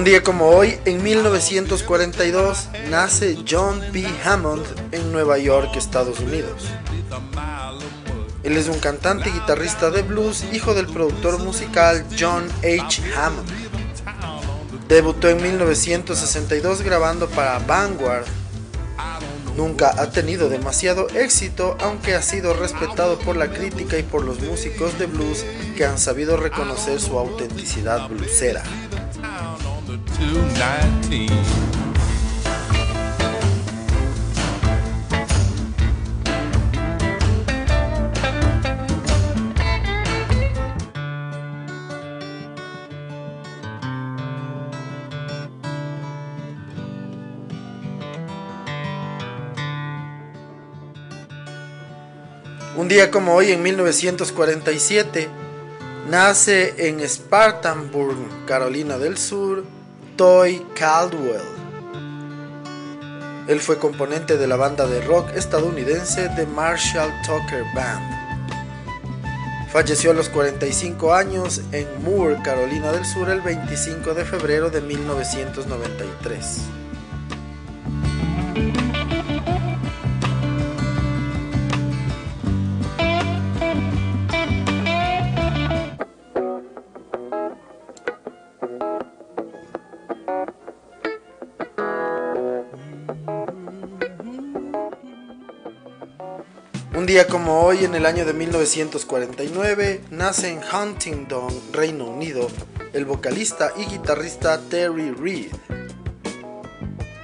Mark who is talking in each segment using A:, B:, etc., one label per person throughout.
A: Un día como hoy, en 1942, nace John P. Hammond en Nueva York, Estados Unidos. Él es un cantante y guitarrista de blues, hijo del productor musical John H. Hammond. Debutó en 1962 grabando para Vanguard. Nunca ha tenido demasiado éxito, aunque ha sido respetado por la crítica y por los músicos de blues que han sabido reconocer su autenticidad bluesera. Un día como hoy, en 1947, nace en Spartanburg, Carolina del Sur, Toy Caldwell. Él fue componente de la banda de rock estadounidense The Marshall Tucker Band. Falleció a los 45 años en Moore, Carolina del Sur, el 25 de febrero de 1993. Día como hoy, en el año de 1949, nace en Huntingdon, Reino Unido, el vocalista y guitarrista Terry Reid.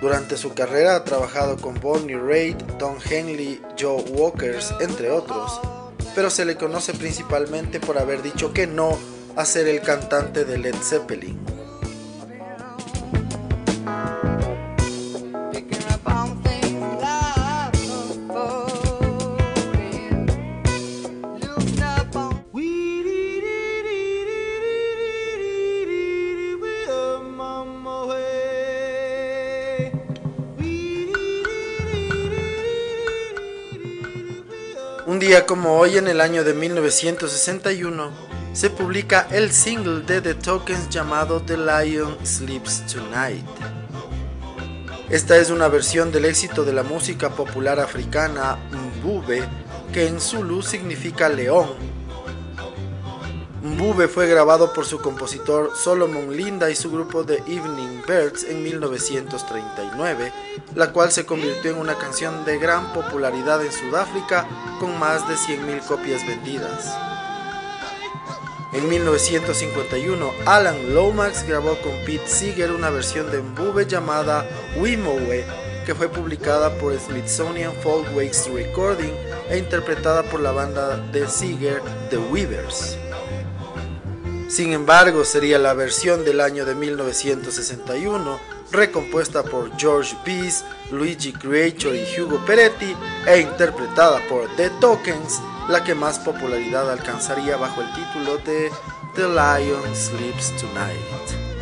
A: Durante su carrera ha trabajado con Bonnie Raitt, Don Henley, Joe Walkers, entre otros, pero se le conoce principalmente por haber dicho que no a ser el cantante de Led Zeppelin. Un día como hoy en el año de 1961 se publica el single de The Tokens llamado The Lion Sleeps Tonight. Esta es una versión del éxito de la música popular africana Mbube, que en Zulu significa león. Mbube fue grabado por su compositor Solomon Linda y su grupo de Evening Birds en 1939 la cual se convirtió en una canción de gran popularidad en Sudáfrica con más de 100.000 copias vendidas. En 1951, Alan Lomax grabó con Pete Seeger una versión de Mbube llamada Wimowe, que fue publicada por Smithsonian Folkways Recording e interpretada por la banda de Seeger, The Weavers. Sin embargo, sería la versión del año de 1961 recompuesta por George Peace, Luigi Creator y Hugo Peretti e interpretada por The Tokens, la que más popularidad alcanzaría bajo el título de The Lion Sleeps Tonight.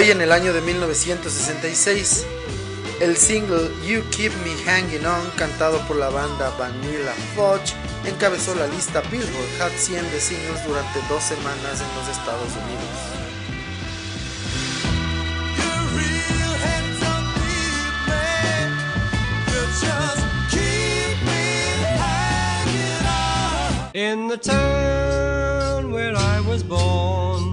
A: Hoy en el año de 1966, el single You Keep Me Hanging On, cantado por la banda Vanilla Fudge, encabezó la lista Billboard Hot 100 de singles durante dos semanas en los Estados Unidos. In the town where I was born,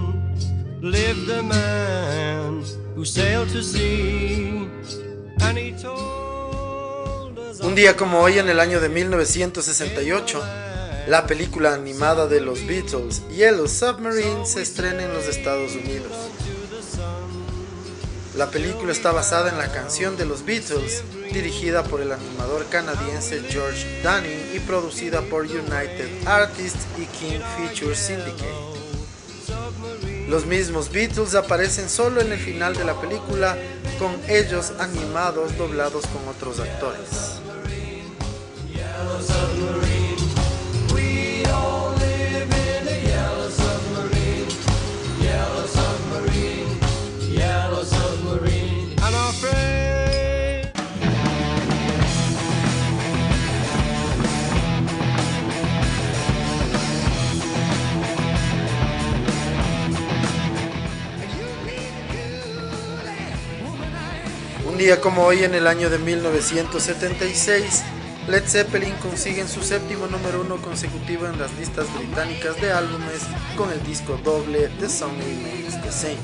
A: Un día como hoy en el año de 1968 La película animada de los Beatles, Yellow Submarine, se estrena en los Estados Unidos. La película está basada en la canción de los Beatles, dirigida por el animador canadiense George Dunning y producida por United Artists y King Features Syndicate. Los mismos Beatles aparecen solo en el final de la película, con ellos animados doblados con otros actores. Un día como hoy en el año de 1976, Led Zeppelin consiguen su séptimo número uno consecutivo en las listas británicas de álbumes con el disco doble The Song Remains the Same.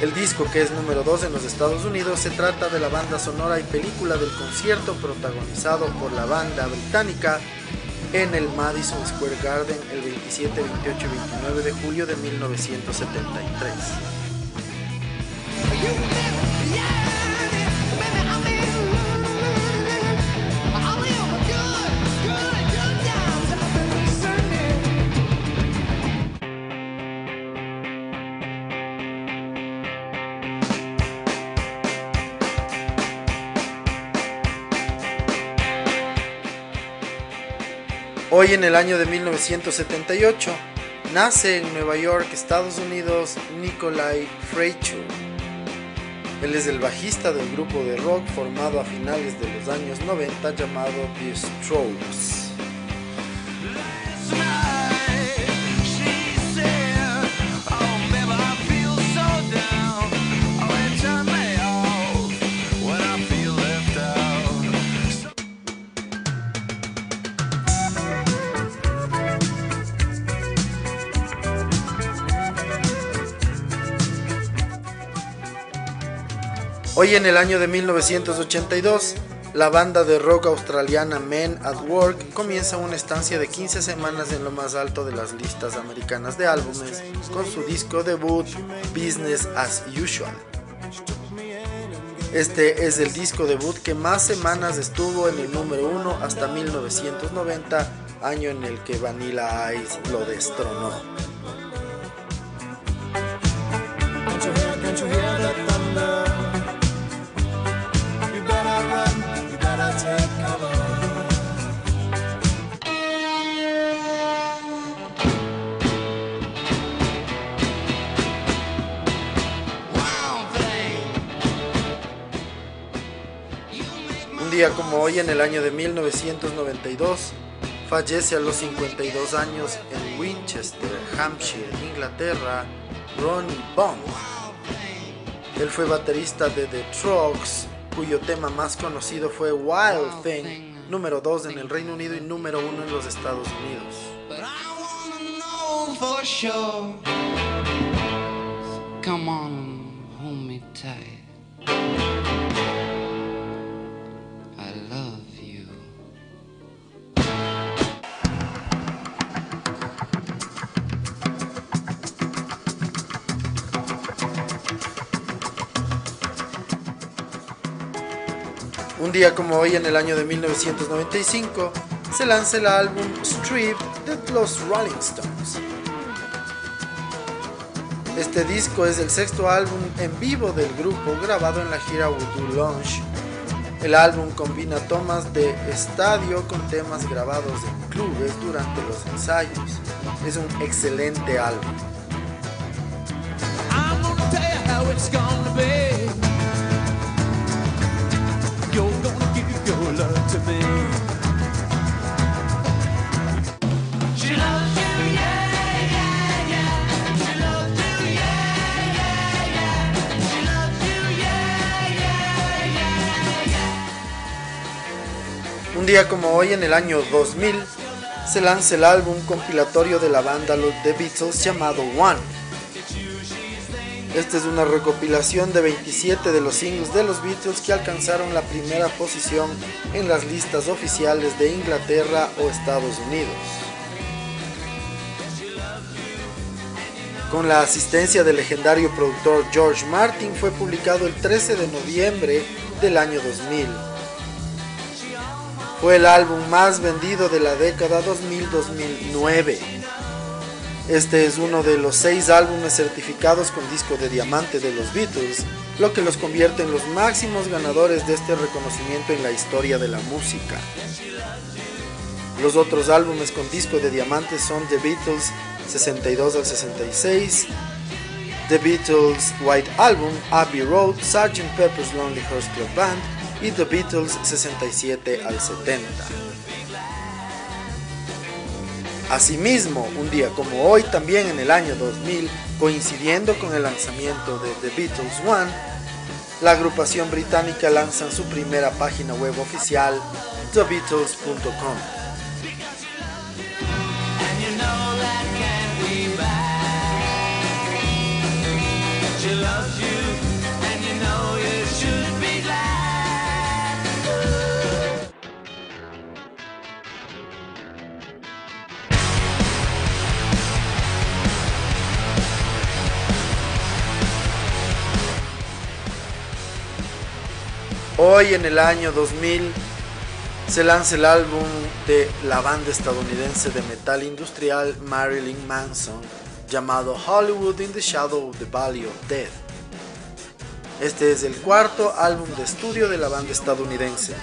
A: El disco, que es número 2 en los Estados Unidos, se trata de la banda sonora y película del concierto protagonizado por la banda británica en el Madison Square Garden el 27, 28 y 29 de julio de 1973. Hoy en el año de 1978 nace en Nueva York, Estados Unidos, Nikolai Fraiture. Él es el bajista del grupo de rock formado a finales de los años 90 llamado The Strokes. Hoy en el año de 1982, la banda de rock australiana Men at Work comienza una estancia de 15 semanas en lo más alto de las listas americanas de álbumes con su disco debut Business as Usual. Este es el disco debut que más semanas estuvo en el número 1 hasta 1990, año en el que Vanilla Ice lo destronó. Día como hoy en el año de 1992, fallece a los 52 años en Winchester, Hampshire, Inglaterra, Ronnie Bond. Él fue baterista de The Trucks, cuyo tema más conocido fue Wild Thing, número 2 en el Reino Unido y número 1 en los Estados Unidos. Un día como hoy en el año de 1995 se lanza el álbum Strip de los Rolling Stones. Este disco es el sexto álbum en vivo del grupo grabado en la gira Voodoo Lounge. El álbum combina tomas de estadio con temas grabados en clubes durante los ensayos. Es un excelente álbum. Día como hoy, en el año 2000, se lanza el álbum compilatorio de la banda Los The Beatles llamado One. Esta es una recopilación de 27 de los singles de los Beatles que alcanzaron la primera posición en las listas oficiales de Inglaterra o Estados Unidos. Con la asistencia del legendario productor George Martin fue publicado el 13 de noviembre del año 2000. Fue el álbum más vendido de la década 2000-2009. Este es uno de los seis álbumes certificados con disco de diamante de los Beatles, lo que los convierte en los máximos ganadores de este reconocimiento en la historia de la música. Los otros álbumes con disco de diamante son The Beatles 62 al 66, The Beatles White Album, Abbey Road, Sgt. Pepper's Lonely Hearts Club Band y The Beatles 67 al 70. Asimismo, un día como hoy, también en el año 2000, coincidiendo con el lanzamiento de The Beatles One, la agrupación británica lanza su primera página web oficial, thebeatles.com. Hoy en el año 2000 se lanza el álbum de la banda estadounidense de metal industrial Marilyn Manson llamado Hollywood in the Shadow of the Valley of Death. Este es el cuarto álbum de estudio de la banda estadounidense.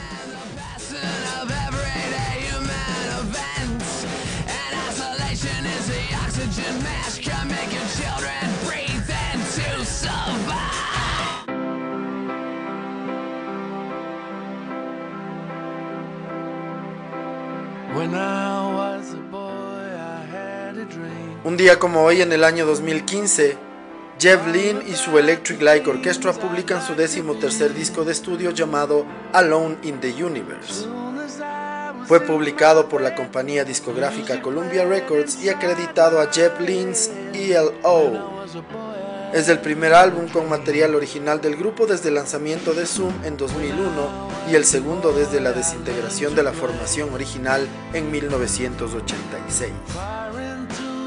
A: Un día como hoy en el año 2015, Jeff Lynne y su Electric Light Orchestra publican su décimo tercer disco de estudio llamado Alone in the Universe. Fue publicado por la compañía discográfica Columbia Records y acreditado a Jeff Lynne's ELO. Es el primer álbum con material original del grupo desde el lanzamiento de Zoom en 2001 y el segundo desde la desintegración de la formación original en 1986.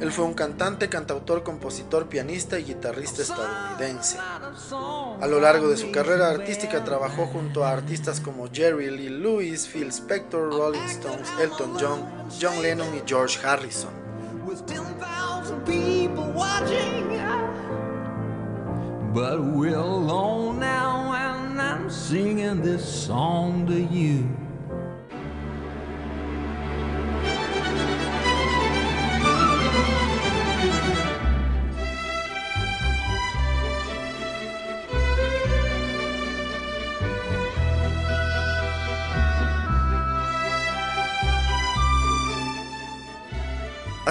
A: Él fue un cantante, cantautor, compositor, pianista y guitarrista estadounidense. A lo largo de su carrera artística trabajó junto a artistas como Jerry Lee Lewis, Phil Spector, Rolling Stones, Elton John, John Lennon y George Harrison. But alone now and singing this song to you.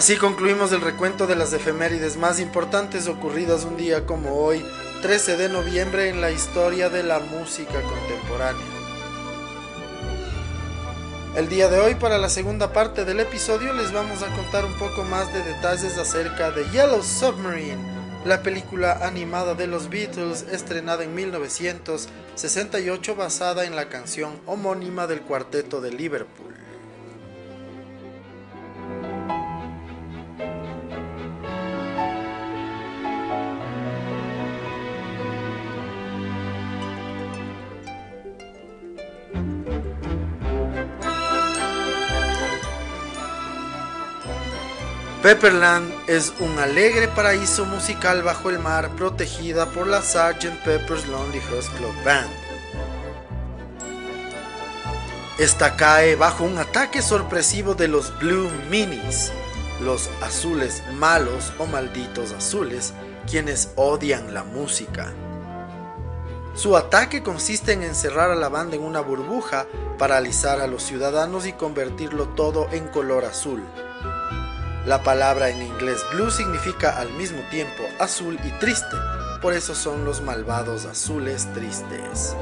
A: Así concluimos el recuento de las efemérides más importantes ocurridas un día como hoy, 13 de noviembre en la historia de la música contemporánea. El día de hoy, para la segunda parte del episodio, les vamos a contar un poco más de detalles acerca de Yellow Submarine, la película animada de los Beatles estrenada en 1968 basada en la canción homónima del cuarteto de Liverpool. Pepperland es un alegre paraíso musical bajo el mar protegida por la Sgt. Pepper's Lonely Hearts Club Band. Esta cae bajo un ataque sorpresivo de los Blue Minis, los azules malos o malditos azules, quienes odian la música. Su ataque consiste en encerrar a la banda en una burbuja, paralizar a los ciudadanos y convertirlo todo en color azul. La palabra en inglés blue significa al mismo tiempo azul y triste, por eso son los malvados azules tristes.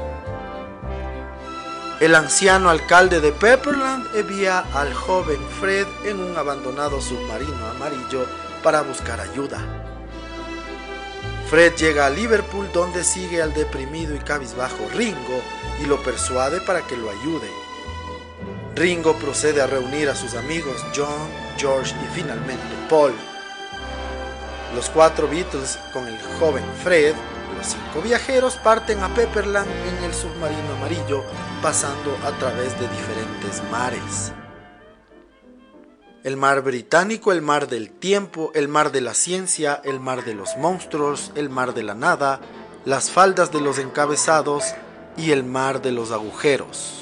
A: El anciano alcalde de Pepperland envía al joven Fred en un abandonado submarino amarillo para buscar ayuda. Fred llega a Liverpool donde sigue al deprimido y cabizbajo Ringo y lo persuade para que lo ayude. Ringo procede a reunir a sus amigos John, George y finalmente Paul. Los cuatro Beatles con el joven Fred los cinco viajeros parten a Pepperland en el submarino amarillo, pasando a través de diferentes mares. El mar británico, el mar del tiempo, el mar de la ciencia, el mar de los monstruos, el mar de la nada, las faldas de los encabezados y el mar de los agujeros.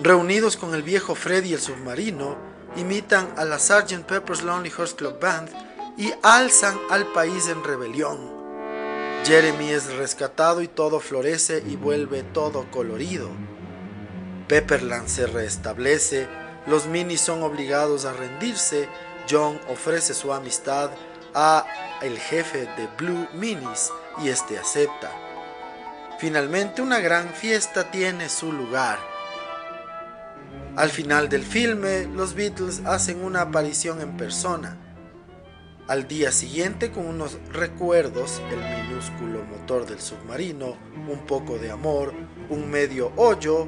A: Reunidos con el viejo Freddy el submarino, imitan a la Sgt. Pepper's Lonely Hearts Club Band y alzan al país en rebelión. Jeremy es rescatado y todo florece y vuelve todo colorido. Pepperland se restablece, los minis son obligados a rendirse, John ofrece su amistad a el jefe de Blue Minis y este acepta. Finalmente una gran fiesta tiene su lugar. Al final del filme, los Beatles hacen una aparición en persona. Al día siguiente, con unos recuerdos, el minúsculo motor del submarino, un poco de amor, un medio hoyo,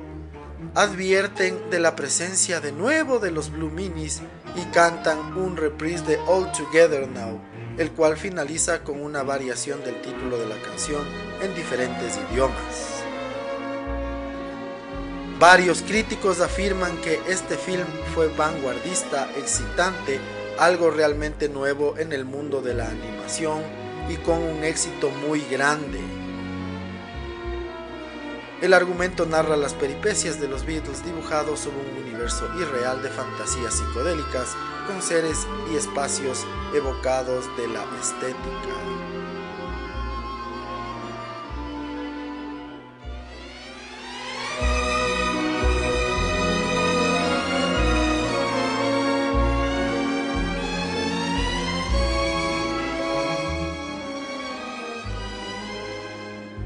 A: advierten de la presencia de nuevo de los Blue Minis y cantan un reprise de All Together Now, el cual finaliza con una variación del título de la canción en diferentes idiomas. Varios críticos afirman que este film fue vanguardista, excitante, algo realmente nuevo en el mundo de la animación y con un éxito muy grande. El argumento narra las peripecias de los Beatles dibujados sobre un universo irreal de fantasías psicodélicas con seres y espacios evocados de la estética.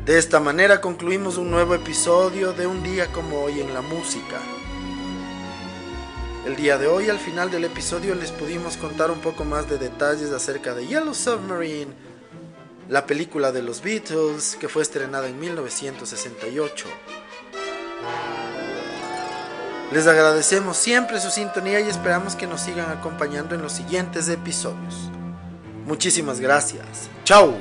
A: De esta manera concluimos un nuevo episodio de un día como hoy en la música. El día de hoy al final del episodio les pudimos contar un poco más de detalles acerca de Yellow Submarine, la película de los Beatles que fue estrenada en 1968. Les agradecemos siempre su sintonía y esperamos que nos sigan acompañando en los siguientes episodios. Muchísimas gracias. Chao.